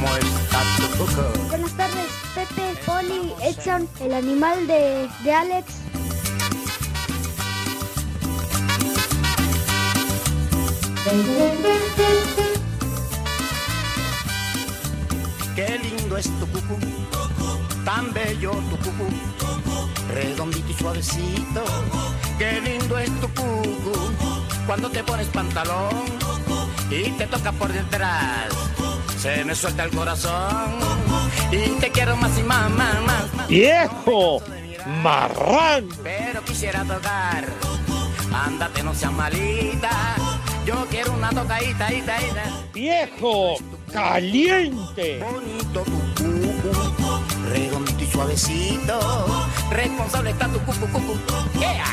¿cómo está tu cuco? Buenas tardes, Pepe, Poli, Edson, el animal de, de Alex. Qué lindo es tu cucú, tan bello tu cucú, redondito y suavecito. Qué lindo es tu cucú, cuando te pones pantalón y te toca por detrás. Se me suelta el corazón y te quiero más y más, más, más. más. ¡Viejo! ¡Marrán! Pero quisiera tocar, ándate, no seas malita. Yo quiero una tocadita, ita, ita. ¡Viejo! ¡Caliente! Bonito tu cucu, redondito y suavecito. Responsable está tu cucu, cucu. Yeah.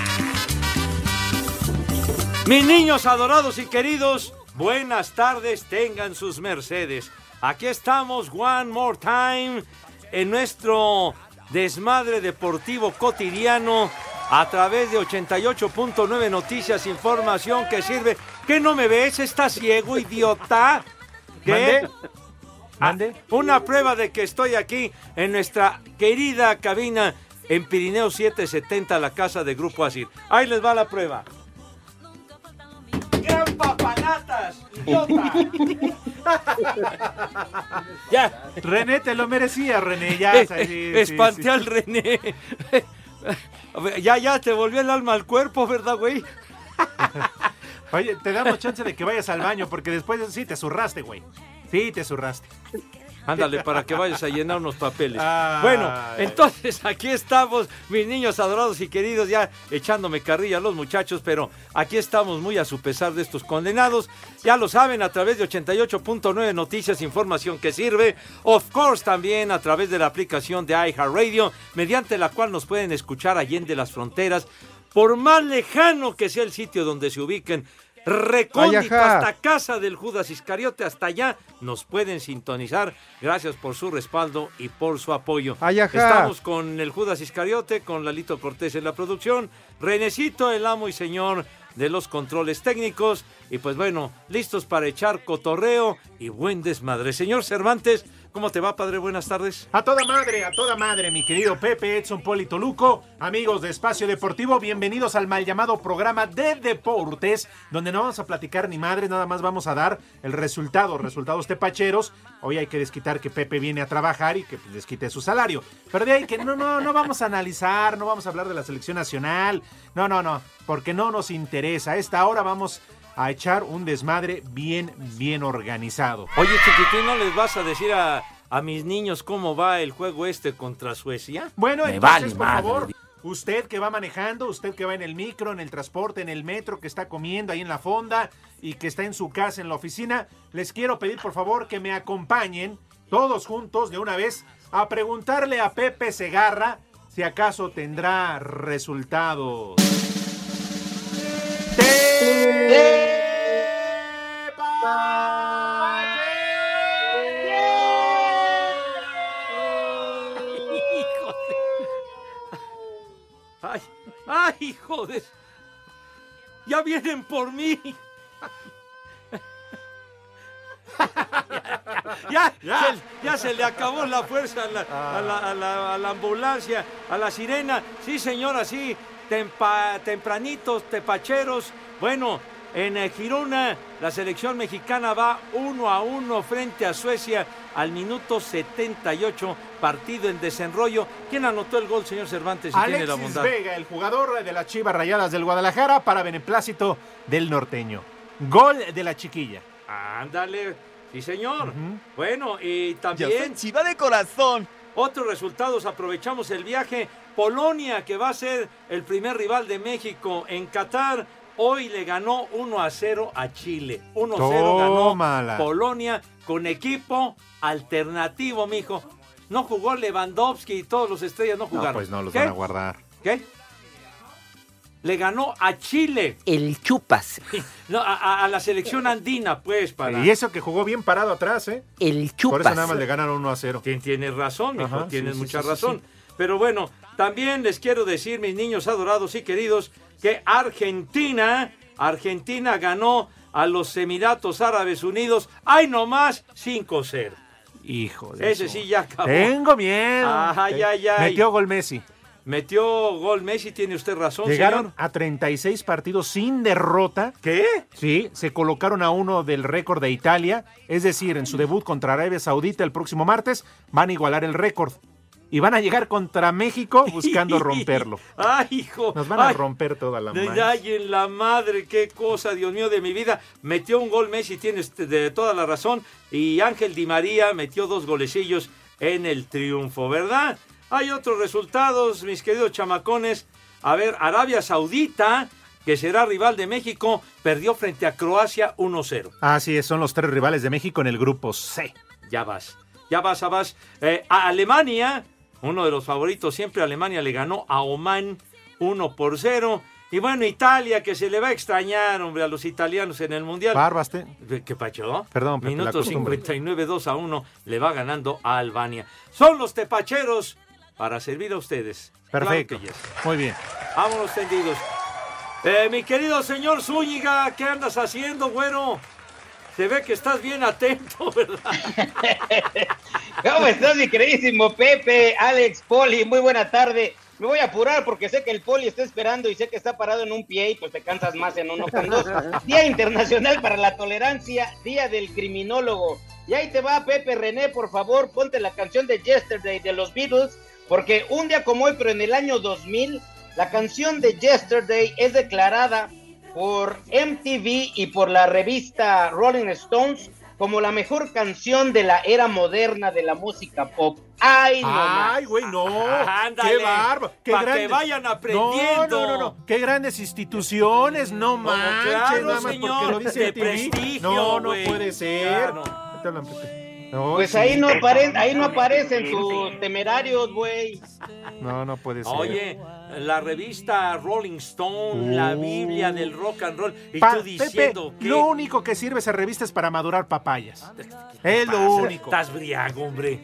Mis niños adorados y queridos, buenas tardes, tengan sus mercedes. Aquí estamos, one more time, en nuestro desmadre deportivo cotidiano a través de 88.9 Noticias, información que sirve. ¿Qué no me ves? ¿Estás ciego, idiota? ¿Qué? ¿Mande? Una prueba de que estoy aquí en nuestra querida cabina en Pirineo 770, la casa de Grupo Asir. Ahí les va la prueba. ya, René, te lo merecía, René. Ya, eh, sí, eh, sí, espanté sí. al René. Ya, ya, te volvió el alma al cuerpo, ¿verdad, güey? Oye, te damos chance de que vayas al baño porque después sí te zurraste, güey. Sí, te zurraste. Ándale, para que vayas a llenar unos papeles. Ay. Bueno, entonces aquí estamos, mis niños adorados y queridos, ya echándome carrilla a los muchachos, pero aquí estamos muy a su pesar de estos condenados. Ya lo saben, a través de 88.9 Noticias, información que sirve. Of course, también a través de la aplicación de iHeartRadio, mediante la cual nos pueden escuchar allende las fronteras. Por más lejano que sea el sitio donde se ubiquen, recóndito hasta casa del Judas Iscariote, hasta allá nos pueden sintonizar. Gracias por su respaldo y por su apoyo. Ayaja. Estamos con el Judas Iscariote, con Lalito Cortés en la producción, Renecito, el amo y señor de los controles técnicos, y pues bueno, listos para echar cotorreo y buen desmadre. Señor Cervantes, ¿cómo te va, padre? Buenas tardes. A toda madre, a toda madre, mi querido Pepe, Edson Polito Luco, amigos de Espacio Deportivo, bienvenidos al mal llamado programa de deportes, donde no vamos a platicar ni madre, nada más vamos a dar el resultado, resultados tepacheros. Hoy hay que desquitar que Pepe viene a trabajar y que pues, desquite su salario. Pero de ahí que no, no, no vamos a analizar, no vamos a hablar de la selección nacional, no, no, no, porque no nos interesa. A esta hora vamos a echar un desmadre bien, bien organizado. Oye, chiquitín, ¿no les vas a decir a, a mis niños cómo va el juego este contra Suecia? Bueno, Me entonces, vale por madre. favor, usted que va manejando, usted que va en el micro, en el transporte, en el metro, que está comiendo ahí en la fonda y que está en su casa, en la oficina, les quiero pedir por favor que me acompañen todos juntos de una vez a preguntarle a Pepe Segarra si acaso tendrá resultados. Hijo de... Ay, ay, hijo de... Ya vienen por mí. Ya, Se, ya se le acabó la fuerza a la, a la- a la- a la ambulancia, a la sirena. Sí, señora, sí. Tempa- tempranitos, tepacheros. Bueno, en eh, Girona, la selección mexicana va uno a uno frente a Suecia al minuto 78, partido en desenrollo. ¿Quién anotó el gol, señor Cervantes? Si tiene la Alexis bondad. Vega, el jugador de las Chivas Rayadas del Guadalajara para beneplácito del norteño. Gol de la chiquilla. Ándale, sí señor. Bueno, y también ofensiva de corazón. otros resultados, aprovechamos el viaje. Polonia, que va a ser el primer rival de México en Qatar, hoy le ganó 1 a 0 a Chile. 1 a 0 ganó Tómala. Polonia con equipo alternativo, mijo. no jugó Lewandowski y todos los estrellas no No, jugaron. pues no los ¿Qué? van a guardar. ¿Qué? Le ganó a Chile. El chupas. No, a, la selección andina, pues, para. Y eso que jugó bien parado atrás, ¿eh? El Por chupas. eso nada más le ganaron 1 a 0. Tien- Tienes razón, mijo, Ajá, tienes sí, sí, mucha sí, sí, razón. Pero bueno, también les quiero decir, mis niños adorados y queridos, que Argentina, Argentina ganó a los Emiratos Árabes Unidos, ay nomás, 5-0. Hijo de Ese eso. sí ya acabó. Tengo miedo. Ay, ay, ay. Metió gol Messi. Metió gol Messi, tiene usted razón, Llegaron señor. a 36 partidos sin derrota. ¿Qué? Sí, se colocaron a uno del récord de Italia. Es decir, en su debut contra Arabia Saudita el próximo martes van a igualar el récord. Y van a llegar contra México buscando romperlo. Ay, hijo. Nos van a Ay, romper toda la madre. Ay, en la madre, qué cosa, Dios mío, de mi vida. Metió un gol Messi, tiene usted de toda la razón. Y Ángel Di María metió dos golecillos en el triunfo, ¿verdad? Hay otros resultados, mis queridos chamacones. A ver, Arabia Saudita, que será rival de México, perdió frente a Croacia 1-0. Así es, son los tres rivales de México en el grupo C. Ya vas, ya vas, ya vas. Eh, a Alemania, uno de los favoritos siempre, Alemania le ganó a Oman 1 por 0. Y bueno, Italia, que se le va a extrañar, hombre, a los italianos en el Mundial. Barbaste. ¿Qué pacho? Perdón, Pepe, Minuto costumbre. 59, 2 a 1, le va ganando a Albania. Son los tepacheros para servir a ustedes. Perfecto. yes. Muy bien. Vámonos tendidos. Eh, mi querido señor Zúñiga, ¿qué andas haciendo, güero? Se ve que estás bien atento, ¿verdad? ¿Cómo estás, mi queridísimo Pepe, Alex, Poli? Muy buena tarde. Me voy a apurar porque sé que el Poli está esperando y sé que está parado en un pie y pues te cansas más en uno con dos. Día Internacional para la Tolerancia, Día del Criminólogo. Y ahí te va, Pepe René, por favor, ponte la canción de Yesterday de los Beatles, porque un día como hoy, pero en el año 2000, la canción de Yesterday es declarada por MTV y por la revista Rolling Stones como la mejor canción de la era moderna de la música pop. ¡Ay, no! Ay, güey, no. Ándale, Qué bárbaro. Qué pa' que grandes- vayan aprendiendo. No, no, no, no. Qué grandes instituciones, no manches. claro, nada más señor, porque lo dice de prestigio, No, no puede ser. Pues sí. ahí no, apare- ahí no aparecen tus temerarios, güey. No, no puede ser. Oye, la revista Rolling Stone, la Biblia del rock and roll, y Pa- tú diciendo Pepe, que... lo único que sirve esa revista es para madurar papayas. Es lo único. Estás briago, hombre.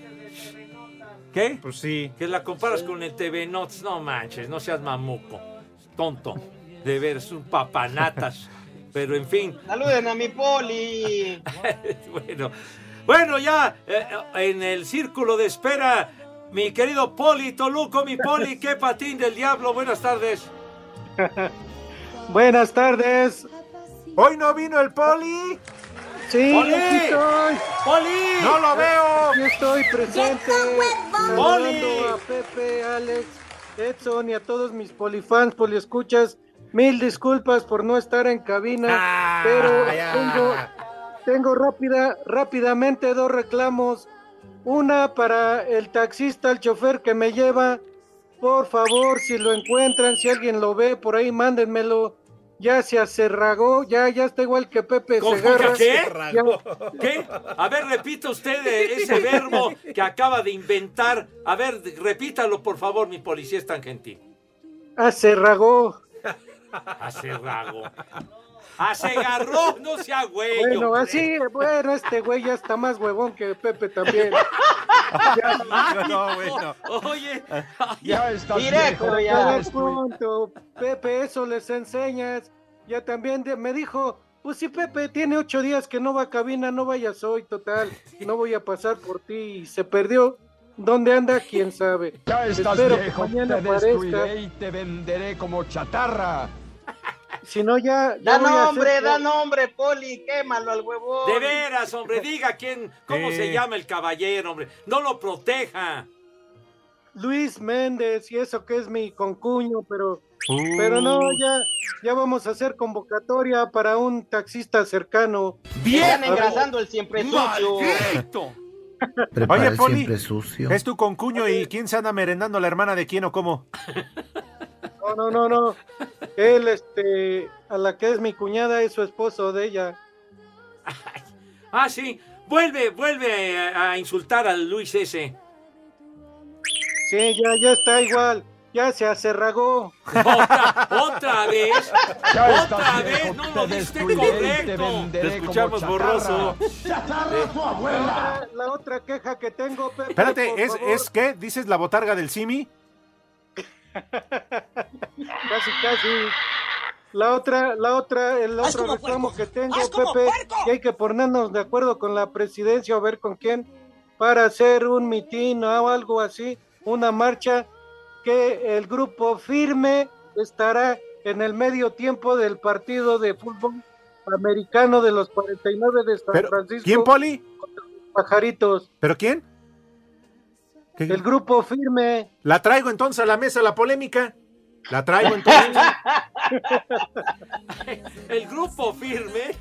¿Qué? Pues sí. Que la comparas con el TV Notes, no manches, no seas mamuco, tonto. De ver, es un papanatas. Pero en fin, Saluden a mi Poli. bueno, bueno, ya eh, en el círculo de espera, mi querido Poli Toluco, mi Poli, qué patín del diablo, buenas tardes. Buenas tardes. Hoy no vino el poli. Sí, ¡Poli! aquí estoy. ¡Poli! No lo veo. Aquí estoy presente. ¡Poli! A Pepe, Alex, Edson y a todos mis polifans, poliescuchas. Mil disculpas por no estar en cabina, Ah, pero ya. tengo, tengo rápida, rápidamente dos reclamos. Una para el taxista, el chofer que me lleva. Por favor, si lo encuentran, si alguien lo ve por ahí, mándenmelo. Ya se acerragó, ya, ya está igual que Pepe ¿Cómo Segarra. que Ya- ¿Qué? A ver, repita usted ese verbo que acaba de inventar. A ver, repítalo, por favor, mi policía es tan gentil. acerragó. Acerrago. Asegarró, no sea güey. Bueno, hombre. así, bueno, este güey ya está más huevón que Pepe también. Ay, No, bueno. Oye, Directo Cada ya. punto, Pepe, eso les enseñas. Ya también de- me dijo, pues si Pepe tiene ocho días que no va a cabina, no vayas hoy, total, no voy a pasar por ti. Y se perdió. ¿Dónde anda? ¿Quién sabe? Ya estás Espero que viejo, mañana te aparezca. destruiré y te venderé como chatarra. Si no, ya... Da nombre, hacer- da nombre, Poli. Quémalo al huevón. de veras, hombre, diga quién, cómo se llama el caballero, hombre. No lo proteja. Luis Méndez y eso que es mi concuño, pero Uh. pero no, ya ya vamos a hacer convocatoria para un taxista cercano. Están engrasando el siempre sucio. Oye, Poli, es tu concuño y quién se anda merendando la hermana de quién o cómo. No, no, no, no. Él este a la que es mi cuñada es su esposo de ella. Ah, sí. Vuelve, vuelve a, a insultar al Luis ese. Sí, ya, ya está igual. Ya se acerragó. Otra, otra vez. Ya Otra viejo, vez. No te lo diste destruiré y te correcto. Te como escuchamos chatarra. borroso. ¡Chatarra tu abuela! La, la otra queja que tengo, Pepe. Espérate, por ¿es, favor. ¿es qué? ¿Dices la botarga del Simi? Casi, casi. La otra, la otra, el otro reclamo que tengo, Pepe, que hay que ponernos de acuerdo con la presidencia o ver con quién para hacer un mitin o algo así, una marcha que el grupo firme estará en el medio tiempo del partido de fútbol americano de los 49 de San Pero, Francisco. ¿Quién, Poli? Pajaritos. ¿Pero quién? ¿Qué- El grupo firme. La traigo entonces a la mesa la polémica. La traigo entonces. El grupo firme.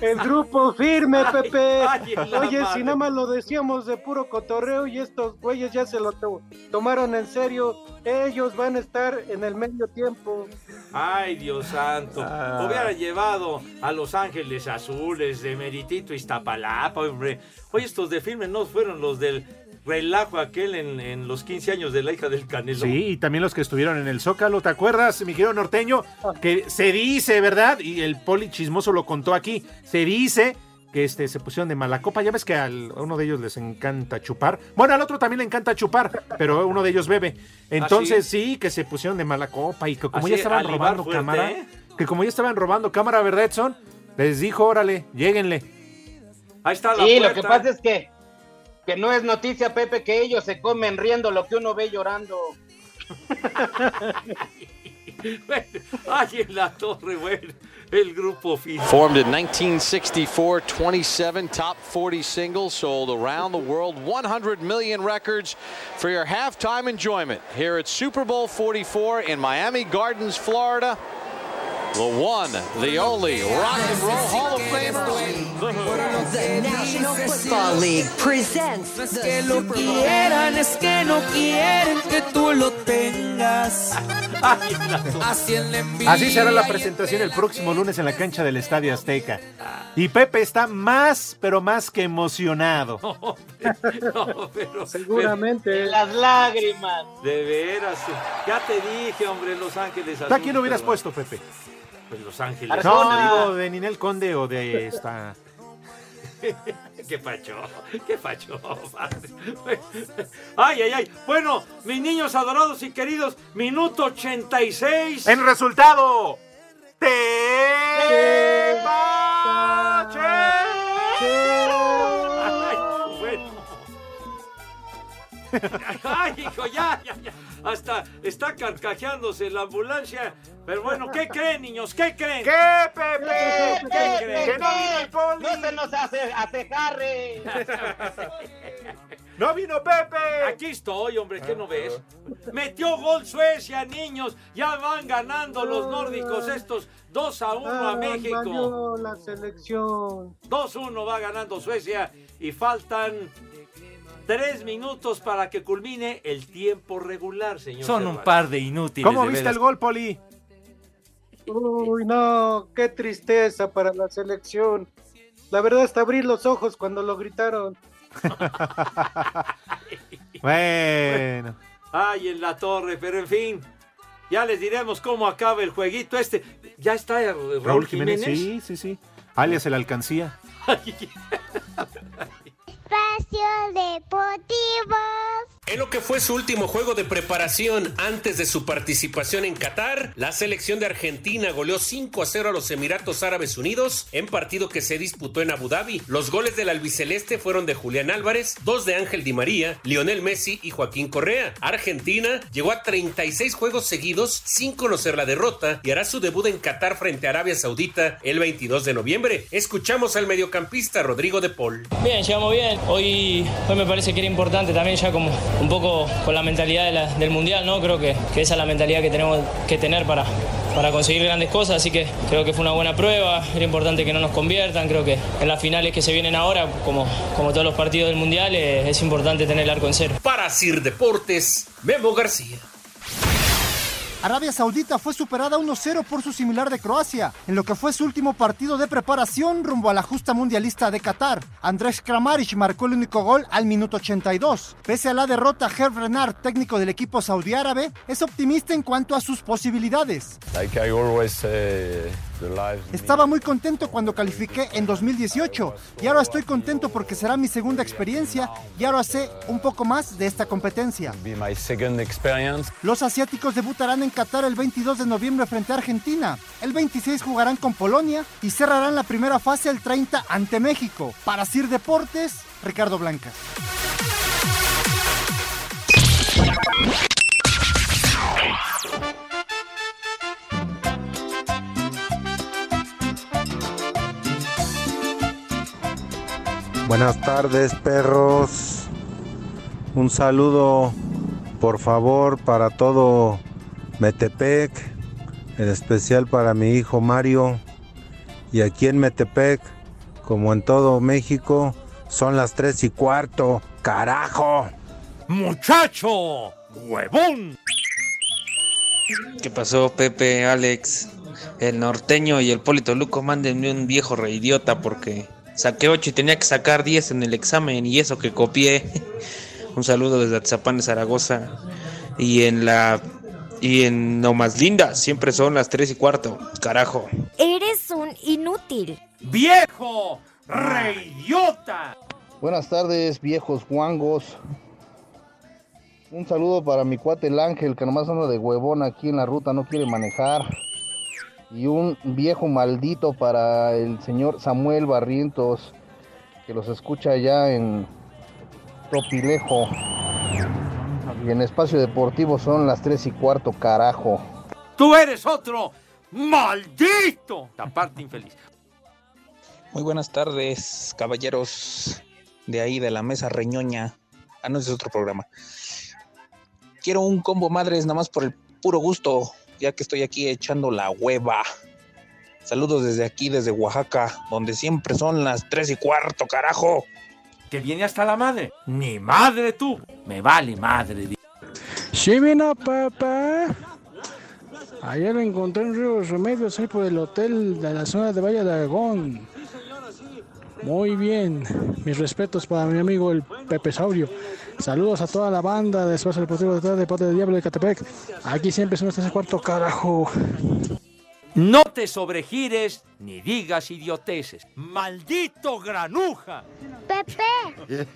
El grupo firme, Ay, Pepe. ay, Oye, madre. si nada más lo decíamos de puro cotorreo y estos güeyes ya se lo to- tomaron en serio, ellos van a estar en el medio tiempo. Ay, Dios santo. Ah. Hubiera llevado a Los Ángeles Azules de Meritito Iztapalapa, hombre. Oye, estos de firme no fueron los del relajo aquel en, en los 15 años de la hija del Canelo. Sí, y también los que estuvieron en el Zócalo, ¿te acuerdas, mi querido norteño? Que se dice, ¿verdad? Y el poli chismoso lo contó aquí. Se dice que este, se pusieron de mala copa. Ya ves que al- a uno de ellos les encanta chupar. Bueno, al otro también le encanta chupar, pero uno de ellos bebe. Entonces sí, que se pusieron de mala copa y que como Así, ya estaban robando fuerte, cámara, ¿eh? que como ya estaban robando cámara, ¿verdad, Edson? Les dijo, órale, lléguenle. Ahí está la Sí, lo que pasa es que, que no es noticia, Pepe, que ellos se comen riendo lo que uno ve llorando. Ay, en la torre, bueno. El grupo. Formed in 1964, 27 top 40 singles sold around the world, 100 million records for your halftime enjoyment here at Super Bowl 44 in Miami Gardens, Florida. The one, the only Rock and Roll Hall of Famer, The Who. The National Football League presents the que lo quieran, es que no quieren que tú lo tengas. Así será la presentación el próximo lunes en la cancha del Estadio Azteca. Y Pepe está más, pero más que emocionado. No, pero, Seguramente. Las lágrimas. De veras, ya te dije, hombre, Los Ángeles ¿A quién hubieras puesto, Pepe? Pues Los Ángeles. No, digo de Ninel Conde o de esta. qué pacho, qué pacho. padre. Ay, ay, ay. Bueno, mis niños adorados y queridos, minuto 86. En resultado. Te Ay, Ay, hijo, ya, ya, ya. Hasta está carcajeándose la ambulancia. Pero bueno, ¿qué creen, niños? ¿Qué creen? ¿Qué, Pepe? ¿Qué creen? Que no vino el poli. No se nos hace acejarre. No vino Pepe. Aquí estoy, hombre, ¿qué no ves? Metió gol Suecia, niños. Ya van ganando los nórdicos estos 2 a 1 a Ay, México. la selección. 2-1 va ganando Suecia y faltan tres minutos para que culmine el tiempo regular, señor. Son un par de inútiles. ¿Cómo de viste veras. el gol, Poli? Uy, no, qué tristeza para la selección. La verdad, hasta abrir los ojos cuando lo gritaron. Bueno. Ay, en la torre, pero en fin. Ya les diremos cómo acaba el jueguito este. Ya está Raúl, Raúl Jiménez, Jiménez. sí, sí, sí. Alias el alcancía. Espacio Deportivo. En lo que fue su último juego de preparación antes de su participación en Qatar, la selección de Argentina goleó 5 a 0 a los Emiratos Árabes Unidos en partido que se disputó en Abu Dhabi. Los goles del albiceleste fueron de Julián Álvarez, dos de Ángel Di María, Lionel Messi y Joaquín Correa. Argentina llegó a 36 juegos seguidos sin conocer la derrota y hará su debut en Qatar frente a Arabia Saudita el 22 de noviembre. Escuchamos al mediocampista Rodrigo de Paul. Bien, llegamos bien. Hoy, hoy me parece que era importante también ya como un poco con la mentalidad del Mundial, ¿no? Creo que, esa es la mentalidad que tenemos que tener para, para conseguir grandes cosas, así que creo que fue una buena prueba, era importante que no nos conviertan, creo que en las finales que se vienen ahora, como, como todos los partidos del Mundial, eh, es importante tener el arco en cero. Para Sir Deportes, Memo García. Arabia Saudita fue superada 1-0 por su similar de Croacia, en lo que fue su último partido de preparación rumbo a la justa mundialista de Qatar. Andrés Kramaric marcó el único gol al minuto 82. Pese a la derrota, Herb Renard, técnico del equipo saudí árabe, es optimista en cuanto a sus posibilidades. Life Estaba muy contento cuando califiqué en 2018 y ahora estoy contento porque será mi segunda experiencia y ahora sé un poco más de esta competencia. Los asiáticos debutarán en Qatar el 22 de noviembre frente a Argentina. El 26 jugarán con Polonia y cerrarán la primera fase el 30 ante México. Para Sir Deportes, Ricardo Blanca. Buenas tardes, perros. Un saludo, por favor, para todo Metepec, en especial para mi hijo Mario. Y aquí en Metepec, como en todo México, son las tres y cuarto. ¡Carajo! ¡Muchacho! ¡Huevón! ¿Qué pasó, Pepe, Alex? El norteño y el Polito Luco, mándenme un viejo reidiota porque saqué 8 y tenía que sacar 10 en el examen y eso que copié. Un saludo desde Atzapán de Zaragoza. Y en la. Y en No Más Linda, siempre son las 3 y cuarto. Carajo. Eres un inútil. ¡Viejo! ¡Reidiota! Buenas tardes, viejos guangos. Un saludo para mi cuate el Ángel, que nomás anda de huevón aquí en la ruta, no quiere manejar. Y un viejo maldito para el señor Samuel Barrientos, que los escucha allá en Topilejo. Y en espacio deportivo son las 3 y cuarto, carajo. ¡Tú eres otro! ¡Maldito! La parte infeliz. Muy buenas tardes, caballeros de ahí de la mesa reñoña. Ah, no, es otro programa. Quiero un combo madres nada más por el puro gusto, ya que estoy aquí echando la hueva. Saludos desde aquí, desde Oaxaca, donde siempre son las tres y cuarto, carajo. Que viene hasta la madre. Ni madre tú. Me vale madre. Sí, vino papá. Ayer lo encontré en Río Remedios, ahí por el hotel de la zona de Valle de Aragón. Muy bien. Mis respetos para mi amigo el Pepe Saurio. Saludos a toda la banda de Espacio Deportivo de de Parte del Diablo de Catepec. Aquí siempre son las cuarto, carajo. No te sobregires ni digas idioteces. ¡Maldito granuja! Pepe,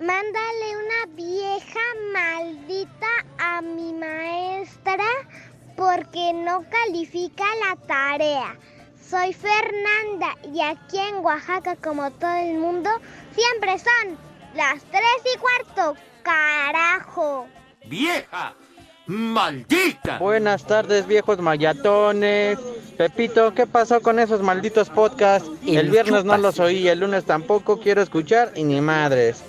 mándale una vieja maldita a mi maestra porque no califica la tarea. Soy Fernanda y aquí en Oaxaca, como todo el mundo, siempre son las tres y cuarto. Carajo. ¡Vieja! ¡Maldita! Buenas tardes, viejos mayatones. Pepito, ¿qué pasó con esos malditos podcasts? Y el los viernes no los oí, el lunes tampoco quiero escuchar y ni madres.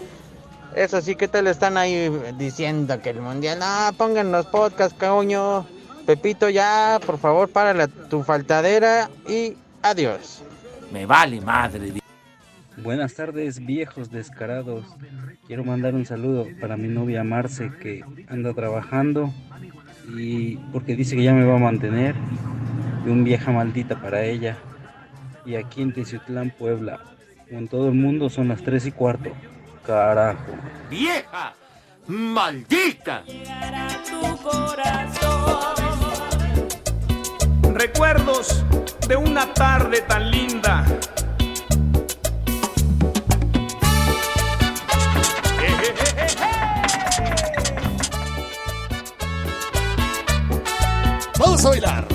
Eso sí, ¿qué tal están ahí diciendo que el mundial? Ah, pongan los podcasts, coño. Pepito, ya, por favor, párale tu faltadera y adiós. Me vale madre. Buenas tardes, viejos descarados. Quiero mandar un saludo para mi novia Marce que anda trabajando y porque dice que ya me va a mantener. Y un vieja maldita para ella. Y aquí en Teciutlán, Puebla, o en todo el mundo son las 3 y cuarto. Carajo. ¡Vieja! ¡Maldita! Recuerdos de una tarde tan linda. Vamos a bailar.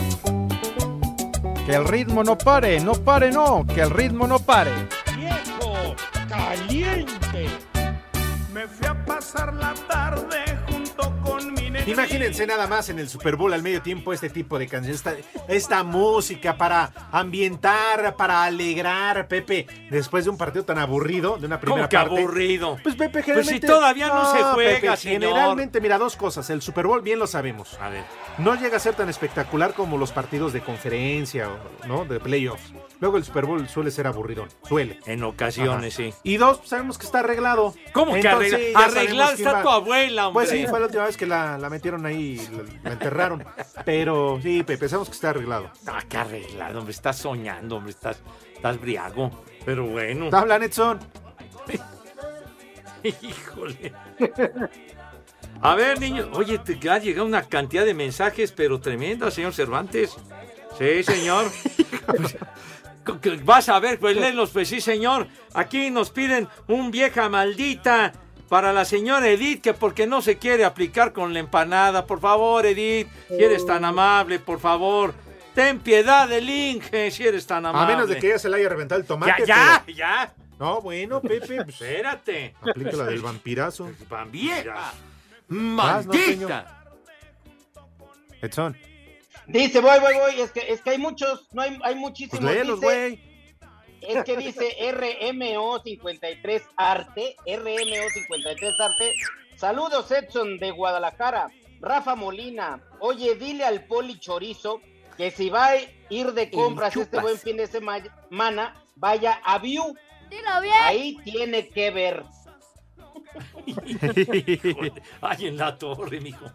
Que el ritmo no pare, no pare, no, que el ritmo no pare. Viejo, caliente. Me fui a pasar la tarde Imagínense nada más en el Super Bowl al medio tiempo este tipo de canciones, esta, esta música para ambientar, para alegrar, Pepe, después de un partido tan aburrido, de una primera ¿Cómo que parte. aburrido? Pues Pepe, Pues generalmente... si todavía no se juega, señor. Generalmente, mira, dos cosas. El Super Bowl bien lo sabemos. A ver. No llega a ser tan espectacular como los partidos de conferencia, ¿no? De playoffs. Luego el Super Bowl suele ser aburridón. Suele. En ocasiones, sí. Y dos, sabemos que está arreglado. ¿Cómo que Entonces, ya arreglado está tu abuela, hombre? Pues sí, fue la última vez que la metieron ahí, la, la enterraron. Pero sí, Pepe, pensamos que está arreglado. Ah, qué arreglado, hombre, estás soñando, hombre, estás, estás briago. Pero bueno. Habla, Edson. Híjole. A ver, niños. Oye, te ha llegado una cantidad de mensajes, pero tremenda, señor Cervantes. Sí, señor. Vas a ver, pues léelos, pues sí, señor. Aquí nos piden un vieja maldita para la señora Edith, que porque no se quiere aplicar con la empanada. Por favor, Edith, si eres tan amable, por favor. Ten piedad del Inge, si eres tan amable. A menos de que ella se le haya reventado el tomate. Ya, ya, pero- ya. No, bueno, Pepe. pues, Espérate. aplica la del vampirazo. Vieja. Más, Maldita. Edson, Dice, voy, voy, voy, es que, es que hay muchos, no hay, hay muchísimos. pues léelos, dice- güey. Es que dice RMO53 Arte, RMO53 Arte. Saludos Edson de Guadalajara, Rafa Molina. Oye, dile al Poli Chorizo que si va a ir de compras este buen fin de semana, vaya a View. Dilo bien. Ahí tiene que ver. Ay, en la torre, mijo.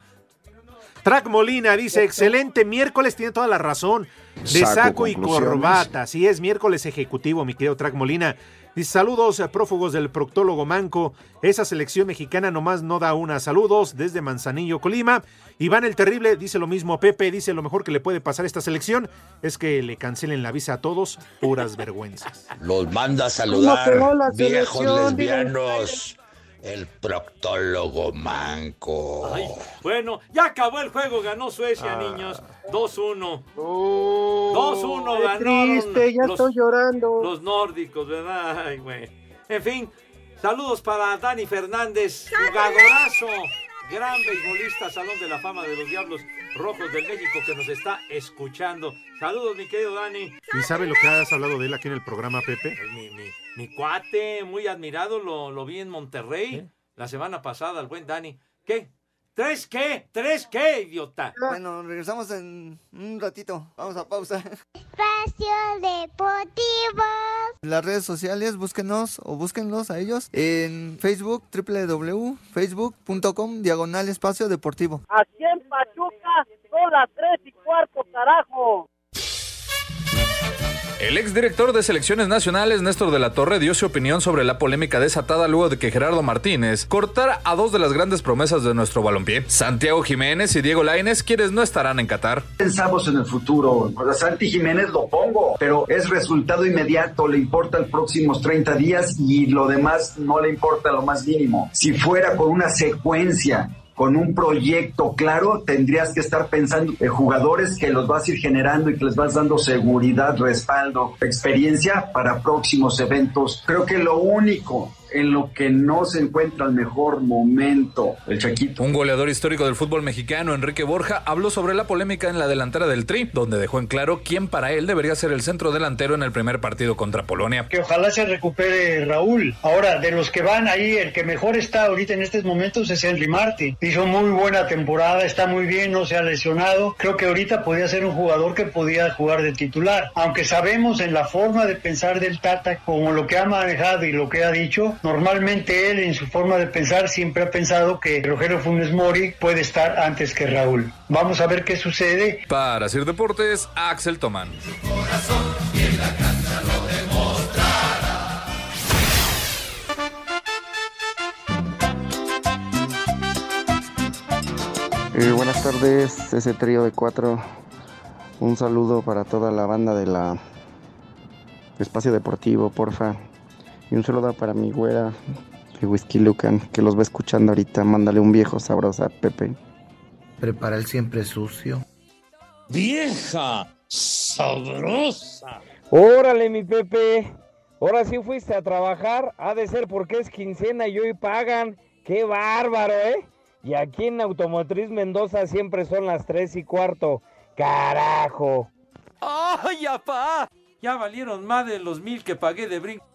Track Molina dice, excelente miércoles, tiene toda la razón. De Saco saco, y corbata. Así es, miércoles ejecutivo, mi querido Track Molina. Dice, saludos a prófugos del proctólogo Manco. Esa selección mexicana nomás no da una. Saludos desde Manzanillo, Colima. Iván el Terrible dice lo mismo. Pepe dice lo mejor que le puede pasar a esta selección es que le cancelen la visa a todos. Puras vergüenzas. Los manda a ¿Cómo saludar, viejos lesbianos. El proctólogo manco. Ay, bueno, ya acabó el juego, ganó Ah. Suecia, niños. 2-1. 2-1 Qué ganaron triste, ya los, estoy llorando. los nórdicos, ¿verdad? Ay, güey. En fin, saludos para Dani Fernández, jugadorazo, gran beisbolista, Salón de la Fama de los Diablos Rojos del México que nos está escuchando. Saludos, mi querido Dani. ¿Y sabe lo que has hablado de él aquí en el programa, Pepe? Mi, mi- mi cuate, muy admirado, lo, lo vi en Monterrey la semana pasada, el buen Dani. ¿Qué? ¿Tres qué? ¿Tres qué, idiota? Bueno, regresamos en un ratito. Vamos a pausa. Espacio Deportivo. Las redes sociales, búsquenos o búsquenlos a ellos en Facebook, www.facebook.com, diagonal espacio deportivo. Aquí en Pachuca son las tres y cuarto, carajo. El exdirector de selecciones nacionales, Néstor de la Torre, dio su opinión sobre la polémica desatada luego de que Gerardo Martínez cortara a dos de las grandes promesas de nuestro balompié, Santiago Jiménez y Diego Lainez, quienes no estarán en Qatar. Pensamos en el futuro. A Santi Jiménez lo pongo, pero es resultado inmediato, le importa los próximos 30 días y lo demás no le importa lo más mínimo. Si fuera con una secuencia, con un proyecto claro, tendrías que estar pensando en jugadores que los vas a ir generando y que les vas dando seguridad, respaldo, experiencia para próximos eventos. Creo que lo único en lo que no se encuentra el mejor momento, el Chaquito. Un goleador histórico del fútbol mexicano, Enrique Borja, habló sobre la polémica en la delantera del Tri, donde dejó en claro quién para él debería ser el centro delantero en el primer partido contra Polonia. que ojalá se recupere Raúl. Ahora, de los que van ahí, el que mejor está ahorita en estos momentos es Henry Martin. Hizo muy buena temporada, está muy bien, no se ha lesionado. Creo que ahorita podía ser un jugador que podía jugar de titular. Aunque sabemos en la forma de pensar del Tata, como lo que ha manejado y lo que ha dicho, normalmente él en su forma de pensar siempre ha pensado que Rogelio Funes Mori puede estar antes que Raúl. Vamos a ver qué sucede. Para Sir Deportes, Axel Tomán. Eh, buenas tardes, ese trío de cuatro. Un saludo para toda la banda de la Espacio Deportivo, porfa. Y un saludo para mi güera de Whisky Lucan, que los va escuchando ahorita. Mándale un viejo sabroso a Pepe. Prepara el siempre sucio. ¡Vieja! ¡Sabrosa! Órale, mi Pepe. Ahora sí fuiste a trabajar. Ha de ser porque es quincena y hoy pagan. ¡Qué bárbaro, eh! Y aquí en Automotriz Mendoza siempre son las tres y cuarto. ¡Carajo! ¡Ay, apá! Ya valieron más de los mil que pagué de brinco.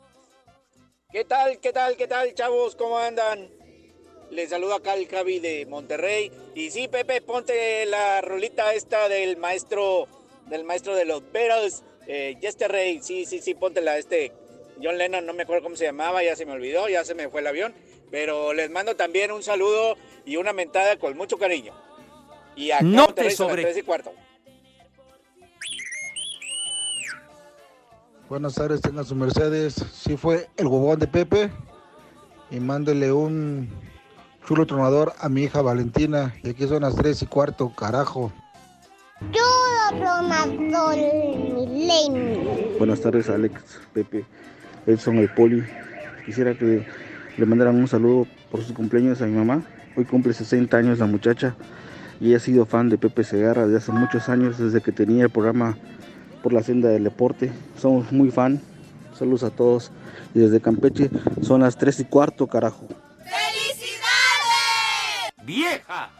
¿Qué tal, qué tal, qué tal, chavos? ¿Cómo andan? Les saluda acá el Javi de Monterrey. Y sí, Pepe, ponte la rolita esta del maestro, del maestro de los Beatles, eh, Yesterday. Sí, sí, sí, póntela. Este John Lennon, no me acuerdo cómo se llamaba, ya se me olvidó, ya se me fue el avión. Pero les mando también un saludo y una mentada con mucho cariño. Y acá No Monterrey te son las sobre- y cuarto. Buenas tardes, tengan su Mercedes. Sí fue el huevón de Pepe. Y mándele un chulo tronador a mi hija Valentina. Y aquí son las 3 y cuarto, carajo. Yo tronador milenio. Buenas tardes, Alex, Pepe, Edson, el Poli. Quisiera que le mandaran un saludo por su cumpleaños a mi mamá. Hoy cumple 60 años la muchacha y ha sido fan de Pepe Segarra desde hace muchos años, desde que tenía el programa por la senda del deporte. Somos muy fan. Saludos a todos. Y desde Campeche son las 3 y cuarto, carajo. ¡Vieja!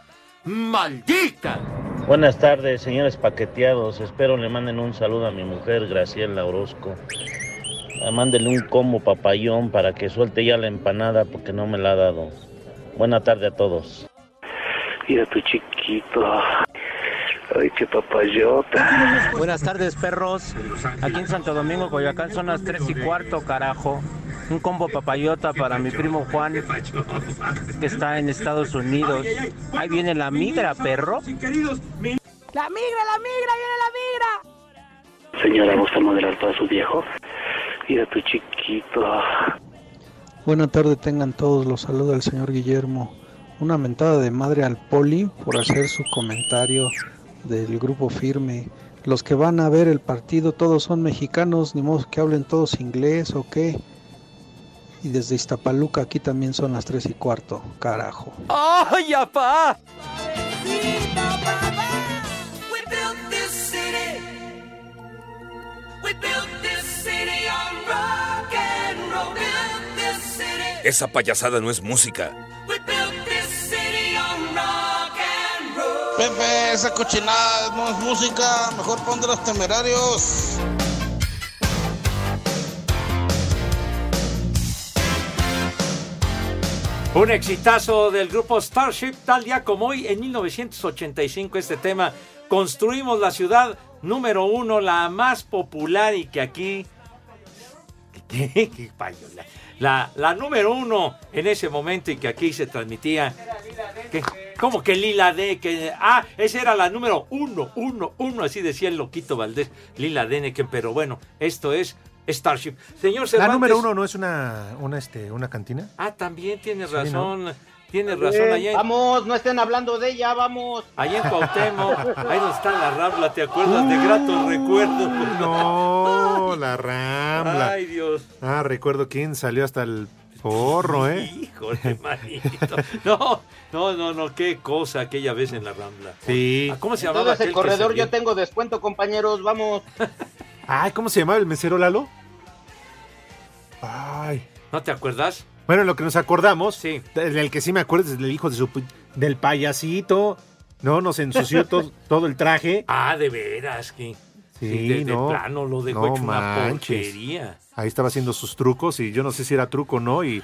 ¡Maldita! Buenas tardes, señores paqueteados. Espero le manden un saludo a mi mujer, Graciela Orozco. Ah, Mándenle un combo papayón para que suelte ya la empanada porque no me la ha dado. Buena tarde a todos. Mira tu chiquito. Ay, qué papayota. Buenas tardes, perros. Aquí en Santo Domingo, Coyoacán, son las 3 y cuarto, carajo. Un combo papayota para mi primo Juan, que está en Estados Unidos. Ahí viene la migra, perro. La migra, la migra, viene la migra. Señora, ¿gusta moderar para su viejo? Mira tu chiquito. Buena tarde, tengan todos. Los saluda el señor Guillermo. Una mentada de madre al poli por hacer su comentario del grupo firme. Los que van a ver el partido todos son mexicanos, ni modo que hablen todos inglés o qué. Y desde Iztapaluca aquí también son las 3 y cuarto, carajo. ¡Ay, apá! Esa payasada no es música. Pepe, esa cochinada no es música. Mejor pon de los temerarios. Un exitazo del grupo Starship, tal día como hoy, en 1985, este tema. Construimos la ciudad número uno, la más popular y que aquí. La, la número uno en ese momento y que aquí se transmitía. ¿Qué? ¿Cómo que Lila D? Que, ah, esa era la número uno, uno, uno, así decía el loquito Valdés. Lila D, que, pero bueno, esto es Starship. Señor La Cervantes. número uno no es una, una, este, una cantina. Ah, también tiene Sí, razón. Tiene Bien, razón. Allá en, Vamos, no estén hablando de ella, vamos. allá en Cuauhtémoc, ahí donde está la Rambla, ¿te acuerdas de gratos recuerdos? No, la Rambla. Ay, Dios. Ah, recuerdo quién salió hasta el porro, ¿eh? Híjole, manito. No, no, no, no, qué cosa aquella vez en la Rambla. Sí. Ah, ¿Cómo se llamaba aquel que corredor yo tengo descuento, compañeros, vamos. Ay, ¿cómo se llamaba el mesero Lalo? Ay. ¿No te acuerdas? Bueno, lo que nos acordamos, sí. el que sí me acuerdo es del hijo de su, del payasito, ¿no? Nos ensució todo, todo el traje. Ah, de veras, que. Sí, Sí, de, de no. plano lo dejó No hecho una porquería. Ahí estaba haciendo sus trucos y yo no sé si era truco o no y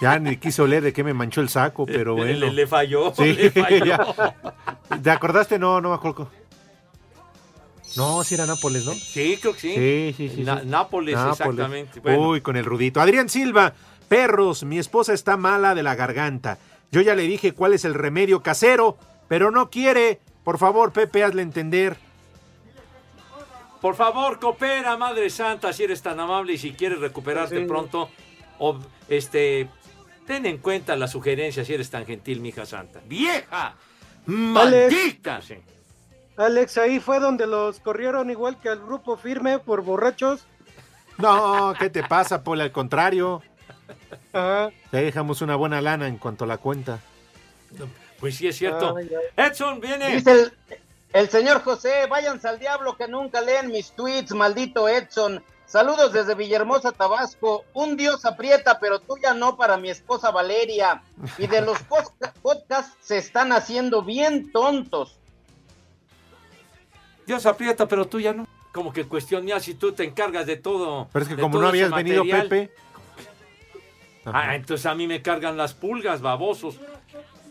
ya ni quise oler de qué me manchó el saco, pero bueno. le- le falló, Sí, le falló. ya. ¿Te acordaste? No, no me acuerdo. No, sí era Nápoles, ¿no? Sí, creo que sí. Sí, sí, sí. Na-. Nápoles, exactamente. Bueno. Uy, con el rudito. Adrián Silva, perros, mi esposa está mala de la garganta. Yo ya le dije cuál es el remedio casero, pero no quiere. Por favor, Pepe, hazle entender. Por favor, coopera, Madre Santa, si eres tan amable y si quieres recuperarte Sí. pronto, o, este, ten en cuenta la sugerencia si eres tan gentil, mija santa. ¡Vieja! ¡Maldita! Sí. Alex, ahí fue donde los corrieron igual que al grupo firme por borrachos. No, ¿qué te pasa, Paul? Al contrario. Ajá. Te dejamos una buena lana en cuanto a la cuenta. Pues sí, es cierto. Ay, Edson, viene. Dice el, el señor José, váyanse al diablo que nunca leen mis tweets, maldito Edson. Saludos desde Villahermosa, Tabasco. Un dios aprieta, pero tuya no para mi esposa Valeria. Y de los podcasts se están haciendo bien tontos. Dios aprieta, pero tú ya no. Como que cuestión ya si tú te encargas de todo. Pero es que como no habías venido, material. Pepe. Ah, entonces a mí me cargan las pulgas, babosos.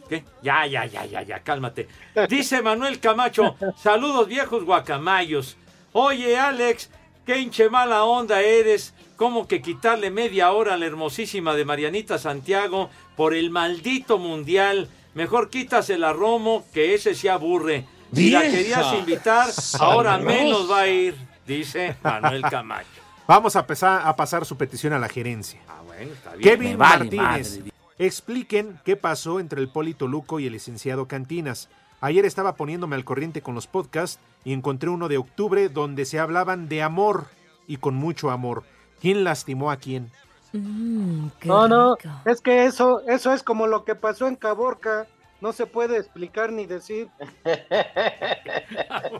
¿Qué? Ya, ya, ya, ya, ya, cálmate. Dice Manuel Camacho, saludos viejos guacamayos. Oye, Alex, qué hinche mala onda eres. ¿Cómo que quitarle media hora a la hermosísima de Marianita Santiago por el maldito mundial? Mejor quítasela a Romo, que ese se aburre. Si la querías invitar, ahora menos va a ir, dice Manuel Camacho. Vamos a, pasar, a pasar su petición a la gerencia. Ah, bueno, está bien. Kevin vale Martínez. madre. Expliquen qué pasó entre el Polito Luco y el licenciado Cantinas. Ayer estaba poniéndome al corriente con los podcasts y encontré uno de octubre donde se hablaban de amor y con mucho amor. ¿Quién lastimó a quién? No, no, es que eso, eso es como lo que pasó en Caborca. No se puede explicar ni decir.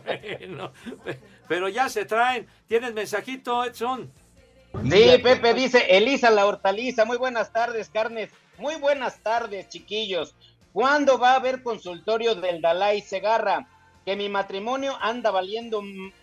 Bueno, pero ya se traen. ¿Tienes mensajito, Edson? Sí, Pepe dice Elisa la hortaliza. Muy buenas tardes, carnes. Muy buenas tardes, chiquillos. ¿Cuándo va a haber consultorio del Dalai Segarra? Que mi matrimonio anda valiendo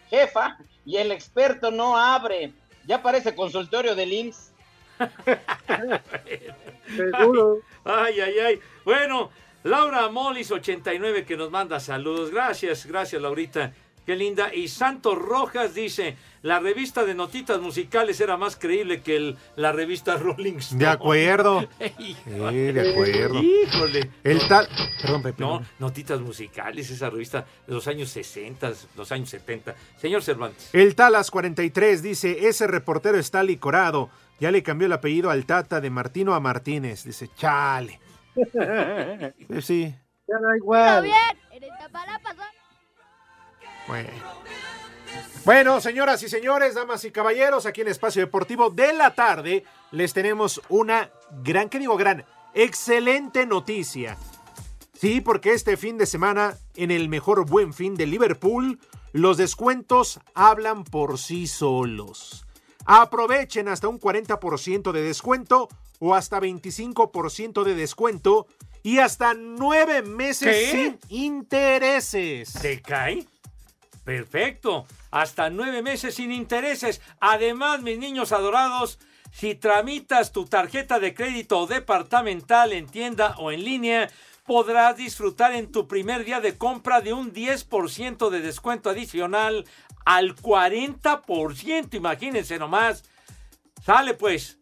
jefa y el experto no abre. Ya parece consultorio del IMSS. Seguro. Ay, ay, ay. Bueno, Laura Molis 89 que nos manda saludos. Gracias, gracias Laurita. Qué linda. Y Santos Rojas dice, la revista de notitas musicales era más creíble que el- la revista Rolling Stone. De acuerdo. Sí, de acuerdo. Híjole. El tal. Perdón, Pepe. No, notitas musicales, esa revista de los años 60, los años 70. Señor Cervantes. El Talas 43 dice, ese reportero está licorado. Ya le cambió el apellido al Tata de Martino a Martínez. Dice, chale. Sí, Ya da igual. Bueno. Bueno, señoras y señores, damas y caballeros, aquí en Espacio Deportivo de la tarde les tenemos una gran, ¿qué digo gran? Excelente noticia. Sí, porque este fin de semana, en el mejor buen fin de Liverpool, los descuentos hablan por sí solos. Aprovechen hasta un 40% de descuento o hasta 25% de descuento y hasta nueve meses ¿Qué? sin intereses. ¿Se cae? Perfecto. Hasta nueve meses sin intereses. Además, mis niños adorados, si tramitas tu tarjeta de crédito departamental en tienda o en línea, podrás disfrutar en tu primer día de compra de un 10% de descuento adicional al 40%. Imagínense nomás. Sale pues.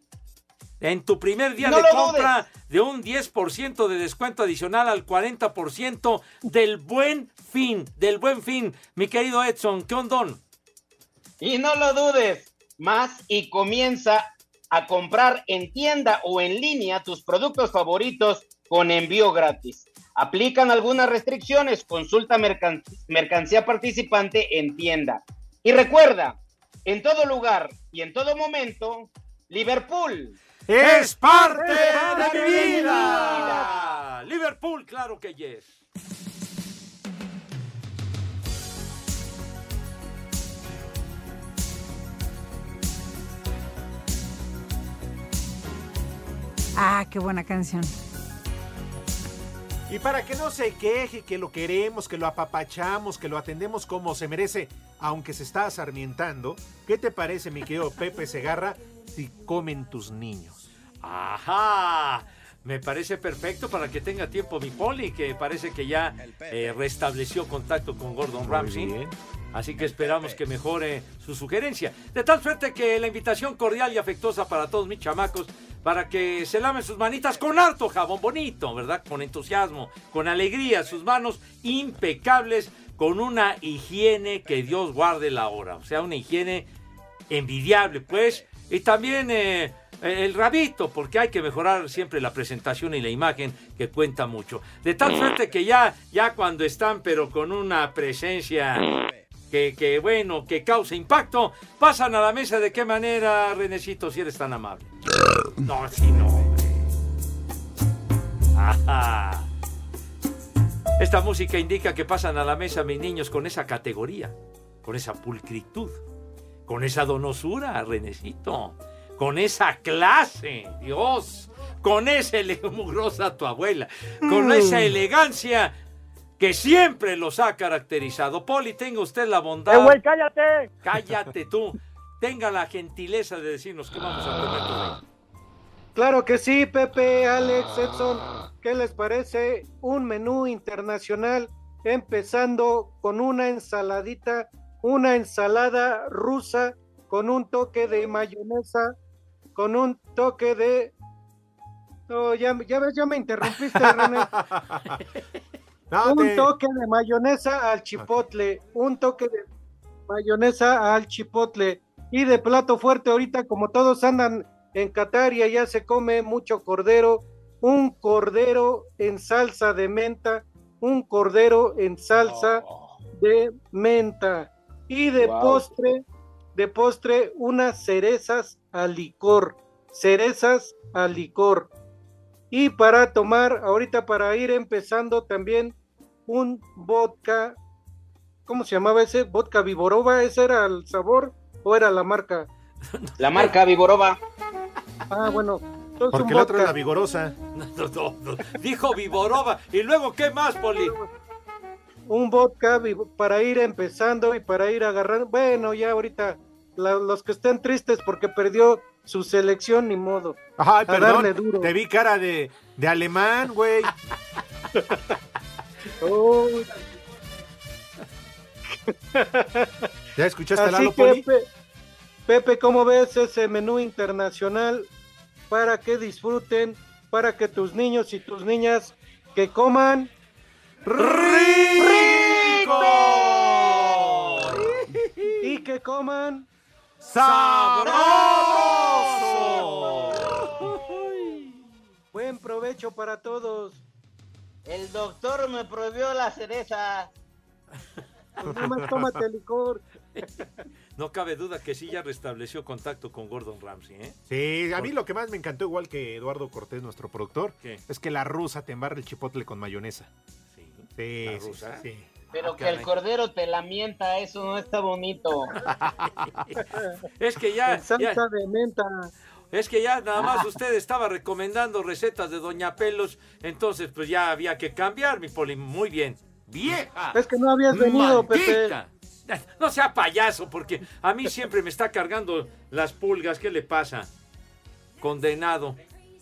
En tu primer día No de compra de un 10% de descuento adicional al 40% del buen fin, del buen fin. Mi querido Edson, ¿qué ondón? Y no lo dudes, más y comienza a comprar en tienda o en línea tus productos favoritos con envío gratis. Aplican algunas restricciones, consulta mercan- mercancía participante en tienda. Y recuerda, en todo lugar y en todo momento, Liverpool Es parte de mi vida. Liverpool, claro que yes. Ah, qué buena canción. Y para que no se queje que lo queremos, que lo apapachamos, que lo atendemos como se merece, aunque se está sarmientando, ¿qué te parece, mi querido Pepe Segarra, si comen tus niños? Ajá. Me parece perfecto para que tenga tiempo mi poli, que parece que ya eh, restableció contacto con Gordon Ramsay. bien. Así que esperamos que mejore su sugerencia. De tal suerte que la invitación cordial y afectuosa para todos mis chamacos, para que se lamen sus manitas con harto jabón bonito, ¿verdad? Con entusiasmo, con alegría, sus manos impecables, con una higiene que Dios guarde la hora. O sea, una higiene envidiable, pues. Y también eh, el rabito, porque hay que mejorar siempre la presentación y la imagen, que cuenta mucho. De tal suerte que ya, ya cuando están, pero con una presencia que, que, bueno, que causa impacto, pasan a la mesa. ¿De qué manera, Renecito, si eres tan amable? No, sí, no. hombre. Ajá. Esta música indica que pasan a la mesa mis niños con esa categoría, con esa pulcritud, con esa donosura, Renecito, con esa clase, Dios, con esa ele- mugrosa tu abuela, con Mm. esa elegancia que siempre los ha caracterizado. Poli, tenga usted la bondad. ¡Eh, güey, cállate! Cállate tú. Tenga la gentileza de decirnos qué vamos a comer today. Claro que sí, Pepe, Alex, Edson. ¿Qué les parece? Un menú internacional empezando con una ensaladita, una ensalada rusa con un toque de mayonesa, con un toque de Oh, ya, ya ves, ya me interrumpiste, René. No, un te- toque de mayonesa al chipotle, un toque de mayonesa al chipotle y de plato fuerte ahorita como todos andan en Qatar y allá se come mucho cordero, un cordero en salsa de menta, un cordero en salsa de menta y de Wow. postre, de postre unas cerezas al licor, cerezas al licor. Y para tomar, ahorita para ir empezando también un vodka, ¿cómo se llamaba ese? ¿Vodka Viborova? ¿Ese era el sabor o era la marca? La marca Viborova. Ah, bueno. entonces Porque un el otro vodka. la vigorosa. No, no, no. Dijo Viborova. ¿Y luego qué más, Poli? un vodka para ir empezando y para ir agarrando. Bueno, ya ahorita la- los que estén tristes porque perdió su selección, ni modo. Ay, A darle perdón. duro. Te vi cara de, de alemán, güey. Oh, ¿Ya escuchaste Así Lalo que, Poli? Pe- Pepe, ¿cómo ves ese menú internacional para que disfruten, para que tus niños y tus niñas que coman y que coman Buen provecho para todos. El doctor me prohibió la cereza. Pues nada más tómate licor. No cabe duda que sí ya restableció contacto con Gordon Ramsay, ¿eh? Sí, a mí lo que más me encantó, igual que Eduardo Cortés, nuestro productor, ¿Qué? es que la rusa te embarra el chipotle con mayonesa. Sí. Sí, ¿La sí, rusa? sí. Pero Ah, que el cordero te la mienta, eso no está bonito. Es que ya, En salsa ya- de menta. Es que ya nada más usted estaba recomendando recetas de Doña Pelos, entonces pues ya había que cambiar, mi Poli. Muy bien. ¡Vieja! Es que no habías venido, Pepe. No sea payaso, porque a mí siempre me está cargando las pulgas. ¿Qué le pasa? Condenado.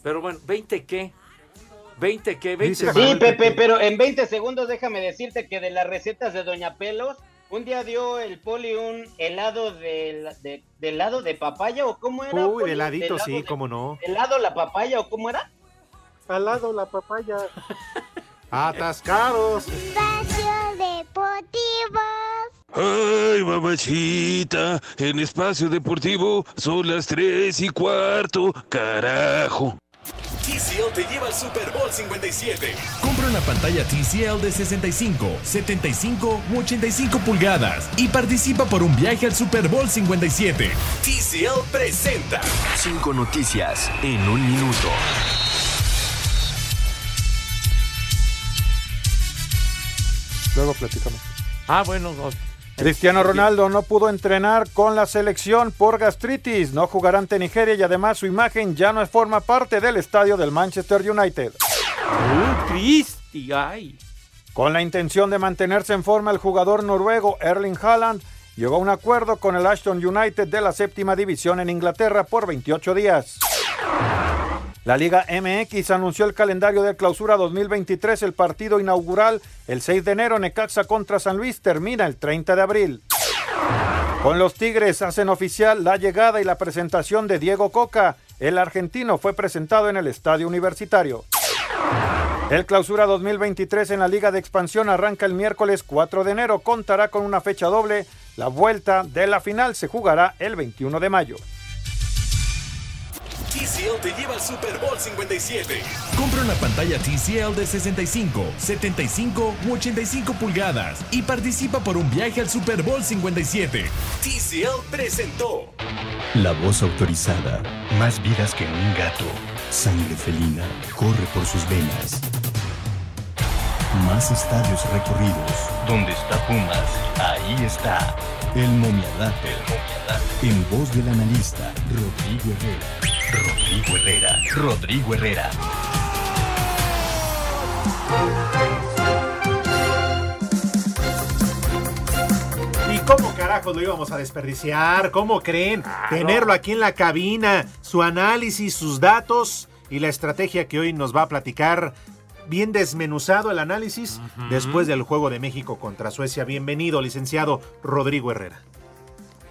Pero bueno, ¿20 qué? ¿20 qué? ¿20 Dice Sí, Pepe. pero en 20 segundos déjame decirte que de las recetas de Doña Pelos, un día dio el poli un helado de, de, de helado de papaya o cómo era. Uy, Poli? de ladito, helado sí, de- cómo no. helado la papaya o cómo era. Al lado la papaya. Atascados. Espacio Deportivo. Ay, mamachita, en espacio deportivo son las tres y cuarto, carajo. TCL te lleva al Super Bowl 57. Compra una pantalla TCL de 65, 75 u 85 pulgadas y participa por un viaje al Super Bowl 57. TCL presenta. Cinco noticias en un minuto. Luego platicamos. Ah, bueno. No. Cristiano Ronaldo no pudo entrenar con la selección por gastritis, no jugará ante Nigeria y además su imagen ya no forma parte del estadio del Manchester United. ¡Uh, Cristi! ¡Ay! Con la intención de mantenerse en forma, el jugador noruego Erling Haaland llegó a un acuerdo con el Ashton United de la séptima división en Inglaterra por 28 días. La Liga MX anunció el calendario de clausura 2023. El partido inaugural el 6 de enero, Necaxa contra San Luis, termina el 30 de abril. Con los Tigres hacen oficial la llegada y la presentación de Diego Coca. El argentino fue presentado en el Estadio Universitario. El clausura 2023 en la Liga de Expansión arranca el miércoles 4 de enero. Contará con una fecha doble. La vuelta de la final se jugará el 21 de mayo. TCL te lleva al Super Bowl 57. Compra una pantalla TCL de 65, 75 u 85 pulgadas y participa por un viaje al Super Bowl 57. TCL presentó. La voz autorizada. Más vidas que un gato. Sangre felina corre por sus venas. Más estadios recorridos. ¿Dónde está Pumas? Ahí está. El momiadate. En voz del analista Rodrigo Herrera. Rodrigo Herrera. Rodrigo Herrera. ¿Y cómo carajos lo íbamos a desperdiciar? ¿Cómo creen? Tenerlo aquí en la cabina, su análisis, sus datos y la estrategia que hoy nos va a platicar. Bien desmenuzado el análisis después del juego de México contra Suecia. Bienvenido, licenciado Rodrigo Herrera.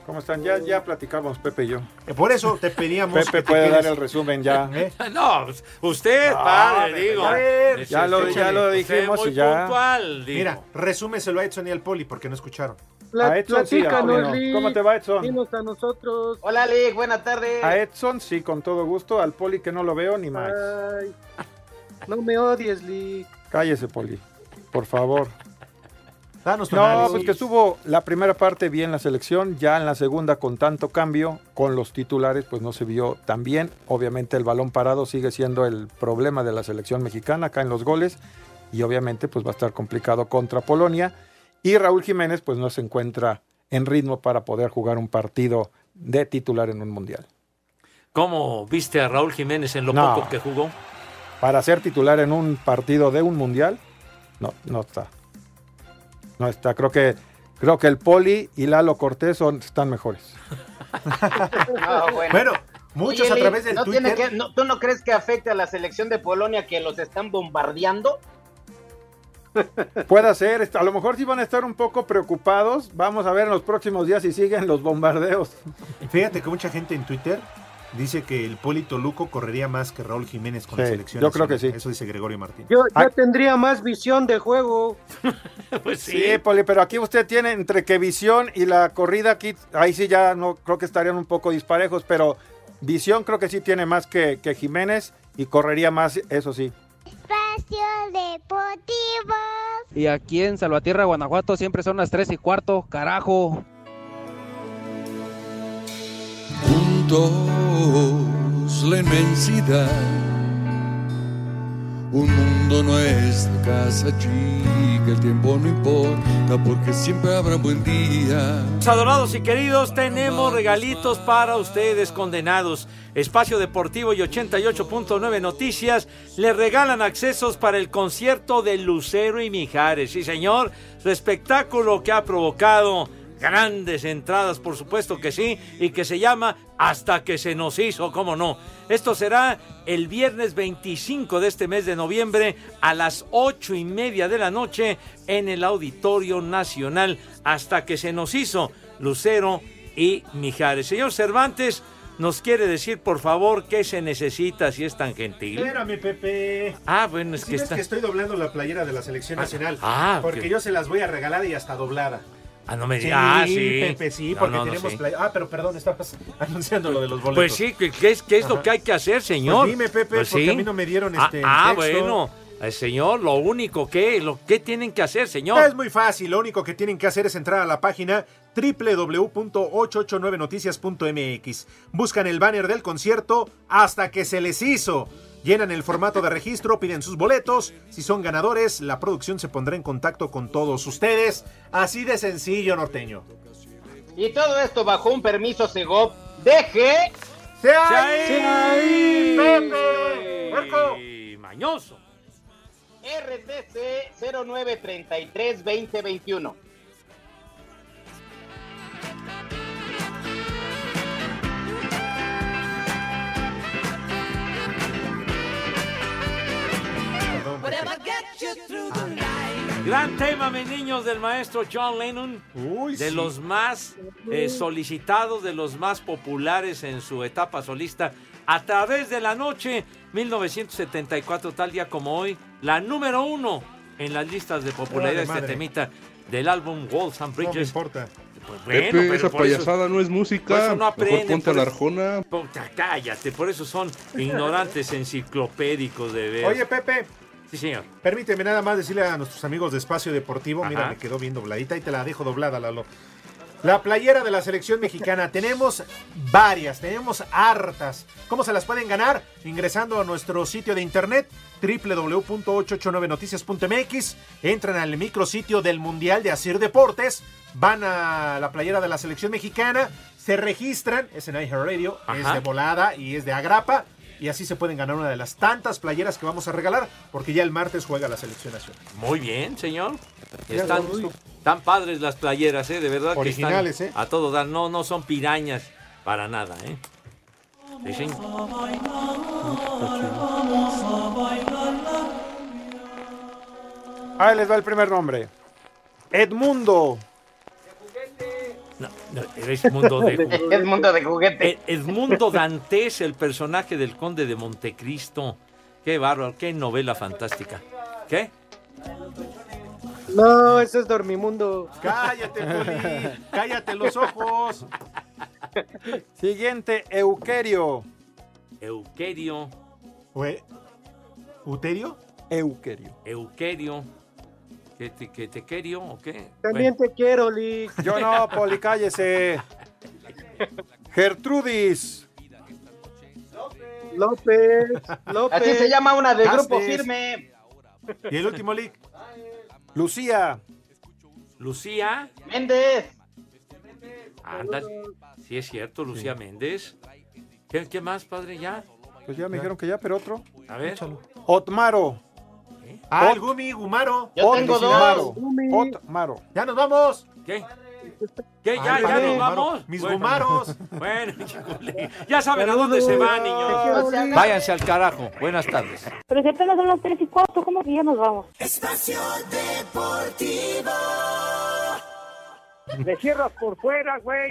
¿Cómo están? Ya, ya platicamos, Pepe y yo. Eh, Por eso te pedíamos. Pepe que te puede dar el resumen ya. ¿Eh? No, pues, usted, Ah, padre, Pepe, digo. a ver, Ya lo- ya lo dijimos muy y ya. puntual, digo. Mira, resúmeselo a Edson y al Poli porque no escucharon. Pla- A Edson sí. Lick. ¿Cómo te va, Edson? Dinos a nosotros. Hola, Lick, buenas tardes. A Edson sí, con todo gusto. Al Poli que no lo veo ni más. Ay, no me odies, Lick. Cállese, Poli. Por favor. Danos tu No, análisis. pues que estuvo la primera parte bien la selección, ya en la segunda con tanto cambio, con los titulares pues no se vio tan bien. Obviamente el balón parado sigue siendo el problema de la selección mexicana acá en los goles y obviamente pues va a estar complicado contra Polonia y Raúl Jiménez pues no se encuentra en ritmo para poder jugar un partido de titular en un mundial. ¿Cómo viste a Raúl Jiménez en lo No. poco que jugó? Para ser titular en un partido de un mundial, no, no está. No está. Creo que, creo que el Poli y Lalo Cortés son, están mejores. No, bueno. Bueno, muchos Oye, a través del ¿no Twitter. tiene que- no- ¿Tú no crees que afecte a la selección de Polonia que los están bombardeando? Puede ser, a lo mejor sí van a estar un poco preocupados. Vamos a ver en los próximos días si siguen los bombardeos. Fíjate que mucha gente en Twitter dice que el Poli Toluco correría más que Raúl Jiménez con la Sí, selección. yo creo que sí. Eso dice Gregorio Martín. Yo ya tendría más visión de juego. Pues Sí, Poli, pero aquí usted tiene entre que visión y la corrida aquí, ahí sí ya no creo que estarían un poco disparejos, pero visión creo que sí tiene más que, que Jiménez y correría más, eso sí. Espacio Deportivo. Y aquí en Salvatierra, Guanajuato, siempre son las 3 y cuarto, carajo. Juntos la inmensidad. Un mundo nuestra casa chica, el tiempo no importa porque siempre habrá buen día. Adorados y queridos, tenemos regalitos para ustedes condenados. Espacio Deportivo y 88.9 Noticias le regalan accesos para el concierto de Lucero y Mijares. Sí, señor, su espectáculo que ha provocado grandes entradas, por supuesto que sí, y que se llama Hasta que se nos hizo, cómo no. Esto será el viernes 25 de este mes de noviembre a las ocho y media de la noche en el Auditorio Nacional. Hasta que se nos hizo Lucero y Mijares. Señor Cervantes, ¿nos quiere decir, por favor, qué se necesita si es tan gentil? Espérame, Pepe. Ah, bueno, es ¿Sí que ves está... que estoy doblando la playera de la selección nacional? ah, porque yo se las voy a regalar y hasta doblada. Ah, no me Sí, digas. Ah, sí. Pepe, sí, No, porque no, no, tenemos sí. Ah, pero perdón, estabas anunciando lo de los boletos. Pues sí, ¿qué, es, qué es lo que hay que hacer, señor? Pues dime, Pepe, porque a mí no me dieron Ah, este Ah, texto. bueno, Eh, señor, lo único que, lo que tienen que hacer, señor. Es muy fácil, lo único que tienen que hacer es entrar a la página www.889noticias.mx. Buscan el banner del concierto hasta que se les hizo. Llenan el formato de registro, piden sus boletos. Si son ganadores, la producción se pondrá en contacto con todos ustedes. Así de sencillo, norteño. Y todo esto bajo un permiso Segov. Deje. ¡Se ahí! ¡Pepe! ¡Marco! Mañoso. RTC 0933 Gran tema, mis niños, del maestro John Lennon. de sí. los más eh, solicitados, de los más populares en su etapa solista. A través de la noche, 1974, tal día como hoy, la número uno en las listas de popularidad Vale, este madre. temita del álbum Walls and No me Bridges. importa. Pues Pepe, bueno, pero esa por eso- payasada no es por música. eso no aprenden, Mejor ponte a por la arjona. Puta, cállate, por eso son ignorantes enciclopédicos de ver. Oye, Pepe. Sí, señor. Permíteme nada más decirle a nuestros amigos de Espacio Deportivo, mira, me quedó bien dobladita y te la dejo doblada, Lalo. La playera de la selección mexicana, tenemos varias, tenemos hartas. ¿Cómo se las pueden ganar? Ingresando a nuestro sitio de internet www.889noticias.mx, entran al micrositio del Mundial de Asir Deportes, van a la playera de la selección mexicana, se registran, es en iHeartRadio, es de volada y es de agrapa. Y así se pueden ganar una de las tantas playeras que vamos a regalar, porque ya el martes juega la selección nacional. Muy bien, señor. Están tan padres las playeras, ¿eh? De verdad Originales, que ¿eh? están a todo dar. No, no son pirañas para nada, ¿eh? Sí, sí. Ahí les va el primer nombre. Edmundo. No, no, es mundo de juguete. Es mundo de juguete. Eh, Edmundo Dantes, el personaje del conde de Montecristo. Qué bárbaro, qué novela fantástica. ¿Qué? No, ese es Dormimundo. Cállate, Poli. Cállate los ojos. Siguiente, Euquerio. Euquerio. ¿Uterio? Euquerio. Euquerio. ¿Que te, que te querio o qué? También te quiero, Lick. Yo no, Poli, cállese. Gertrudis. López. López. Así se llama una de grupo Castes. firme. ¿Y el último leak? Lucía. Lucía. Méndez. Anda. Sí, es cierto, Lucía Méndez. ¿Qué, qué más, padre? ¿Ya? Pues ya me dijeron que ya, pero otro. A ver. Otmaro. Ah, el Gumi, Gumaro. Yo tengo Otmaro. dos. Otmaro. Ya nos vamos. ¿Qué? ¿Qué? ¿Ya, Ay, ya padre, nos vamos? Mis Bueno. Gumaros. Bueno, ya saben a dónde se van, niños. Váyanse al carajo. Buenas tardes. Pero si apenas son las 3 y 4, ¿cómo que ya nos vamos? Espacio Deportivo. Me cierras por fuera, güey.